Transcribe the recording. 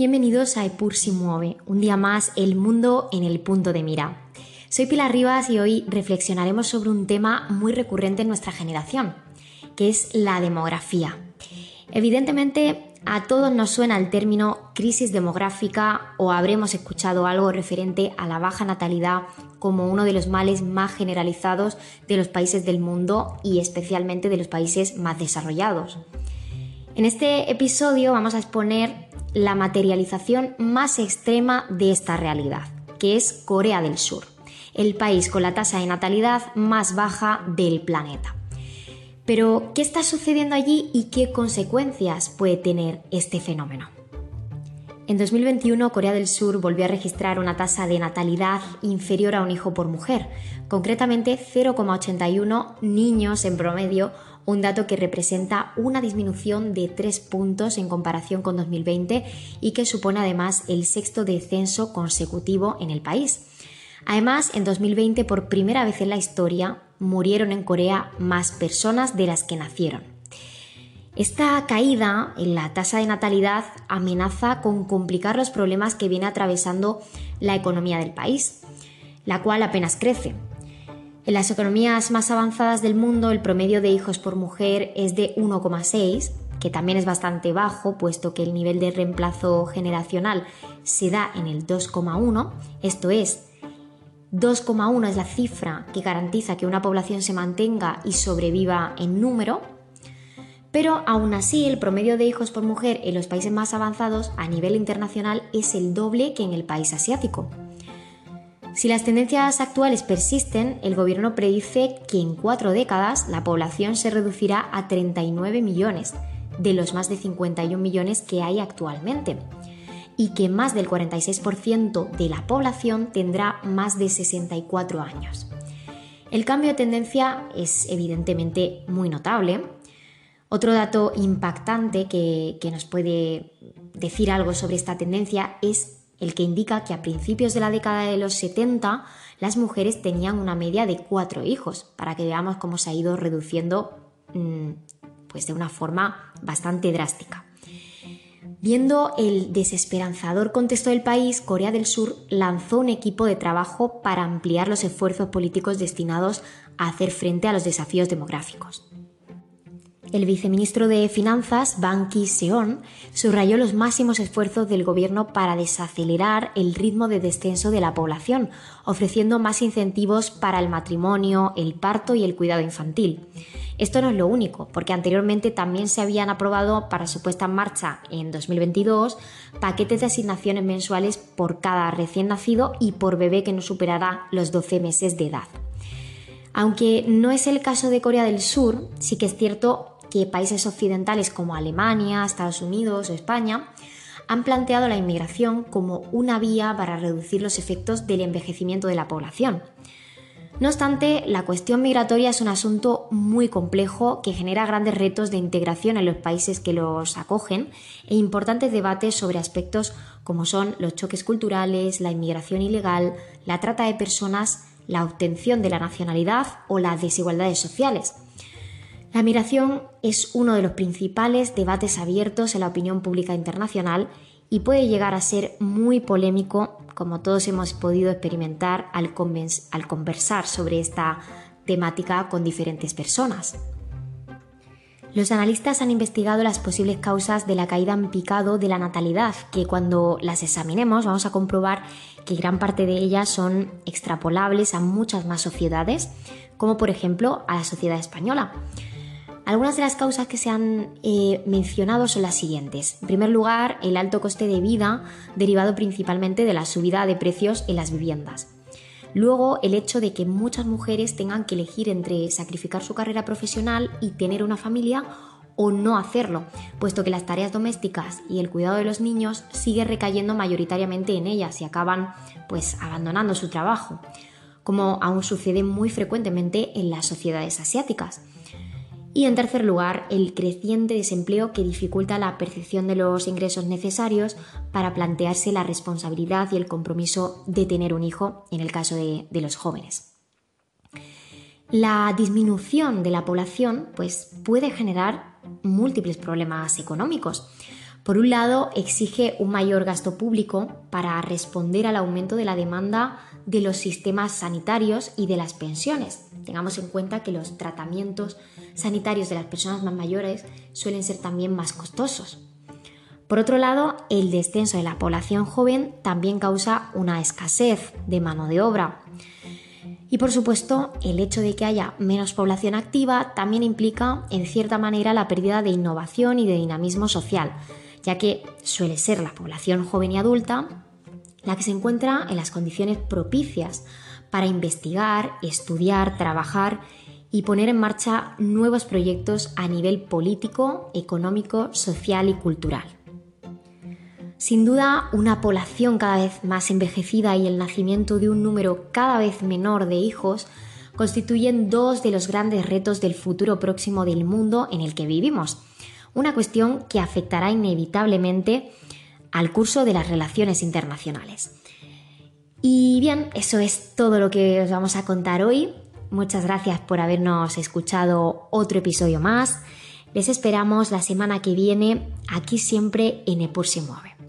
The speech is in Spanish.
Bienvenidos a Epur si mueve, un día más el mundo en el punto de mira. Soy Pilar Rivas y hoy reflexionaremos sobre un tema muy recurrente en nuestra generación, que es la demografía. Evidentemente, a todos nos suena el término crisis demográfica o habremos escuchado algo referente a la baja natalidad como uno de los males más generalizados de los países del mundo y especialmente de los países más desarrollados. En este episodio vamos a exponer la materialización más extrema de esta realidad, que es Corea del Sur, el país con la tasa de natalidad más baja del planeta. Pero, ¿qué está sucediendo allí y qué consecuencias puede tener este fenómeno? En 2021, Corea del Sur volvió a registrar una tasa de natalidad inferior a un hijo por mujer, concretamente 0,81 niños en promedio un dato que representa una disminución de 3 puntos en comparación con 2020 y que supone además el sexto descenso consecutivo en el país. Además, en 2020, por primera vez en la historia, murieron en Corea más personas de las que nacieron. Esta caída en la tasa de natalidad amenaza con complicar los problemas que viene atravesando la economía del país, la cual apenas crece. En las economías más avanzadas del mundo el promedio de hijos por mujer es de 1,6, que también es bastante bajo, puesto que el nivel de reemplazo generacional se da en el 2,1, esto es, 2,1 es la cifra que garantiza que una población se mantenga y sobreviva en número, pero aún así el promedio de hijos por mujer en los países más avanzados a nivel internacional es el doble que en el país asiático. Si las tendencias actuales persisten, el gobierno predice que en cuatro décadas la población se reducirá a 39 millones, de los más de 51 millones que hay actualmente, y que más del 46% de la población tendrá más de 64 años. El cambio de tendencia es evidentemente muy notable. Otro dato impactante que, que nos puede decir algo sobre esta tendencia es el que indica que a principios de la década de los 70 las mujeres tenían una media de cuatro hijos, para que veamos cómo se ha ido reduciendo mm, pues de una forma bastante drástica. Viendo el desesperanzador contexto del país, Corea del Sur lanzó un equipo de trabajo para ampliar los esfuerzos políticos destinados a hacer frente a los desafíos demográficos. El viceministro de Finanzas, Ban Ki-seon, subrayó los máximos esfuerzos del gobierno para desacelerar el ritmo de descenso de la población, ofreciendo más incentivos para el matrimonio, el parto y el cuidado infantil. Esto no es lo único, porque anteriormente también se habían aprobado para su puesta en marcha en 2022 paquetes de asignaciones mensuales por cada recién nacido y por bebé que no superara los 12 meses de edad. Aunque no es el caso de Corea del Sur, sí que es cierto que países occidentales como Alemania, Estados Unidos o España han planteado la inmigración como una vía para reducir los efectos del envejecimiento de la población. No obstante, la cuestión migratoria es un asunto muy complejo que genera grandes retos de integración en los países que los acogen e importantes debates sobre aspectos como son los choques culturales, la inmigración ilegal, la trata de personas, la obtención de la nacionalidad o las desigualdades sociales. La migración es uno de los principales debates abiertos en la opinión pública internacional y puede llegar a ser muy polémico, como todos hemos podido experimentar al, conversar sobre esta temática con diferentes personas. Los analistas han investigado las posibles causas de la caída en picado de la natalidad, que cuando las examinemos vamos a comprobar que gran parte de ellas son extrapolables a muchas más sociedades, como por ejemplo a la sociedad española. Algunas de las causas que se han eh, mencionado son las siguientes. En primer lugar, el alto coste de vida derivado principalmente de la subida de precios en las viviendas. Luego, el hecho de que muchas mujeres tengan que elegir entre sacrificar su carrera profesional y tener una familia o no hacerlo, puesto que las tareas domésticas y el cuidado de los niños sigue recayendo mayoritariamente en ellas y acaban pues abandonando su trabajo, como aún sucede muy frecuentemente en las sociedades asiáticas. Y en tercer lugar, el creciente desempleo que dificulta la percepción de los ingresos necesarios para plantearse la responsabilidad y el compromiso de tener un hijo en el caso de, los jóvenes. La disminución de la población pues, puede generar múltiples problemas económicos. Por un lado, exige un mayor gasto público para responder al aumento de la demanda de los sistemas sanitarios y de las pensiones. Tengamos en cuenta que los tratamientos sanitarios de las personas más mayores suelen ser también más costosos. Por otro lado, el descenso de la población joven también causa una escasez de mano de obra. Y por supuesto, el hecho de que haya menos población activa también implica, en cierta manera, la pérdida de innovación y de dinamismo social, ya que suele ser la población joven y adulta la que se encuentra en las condiciones propicias para investigar, estudiar, trabajar y poner en marcha nuevos proyectos a nivel político, económico, social y cultural. Sin duda, una población cada vez más envejecida y el nacimiento de un número cada vez menor de hijos constituyen dos de los grandes retos del futuro próximo del mundo en el que vivimos. Una cuestión que afectará inevitablemente al curso de las relaciones internacionales. Y bien, eso es todo lo que os vamos a contar hoy. Muchas gracias por habernos escuchado otro episodio más. Les esperamos la semana que viene aquí siempre en Epur se mueve.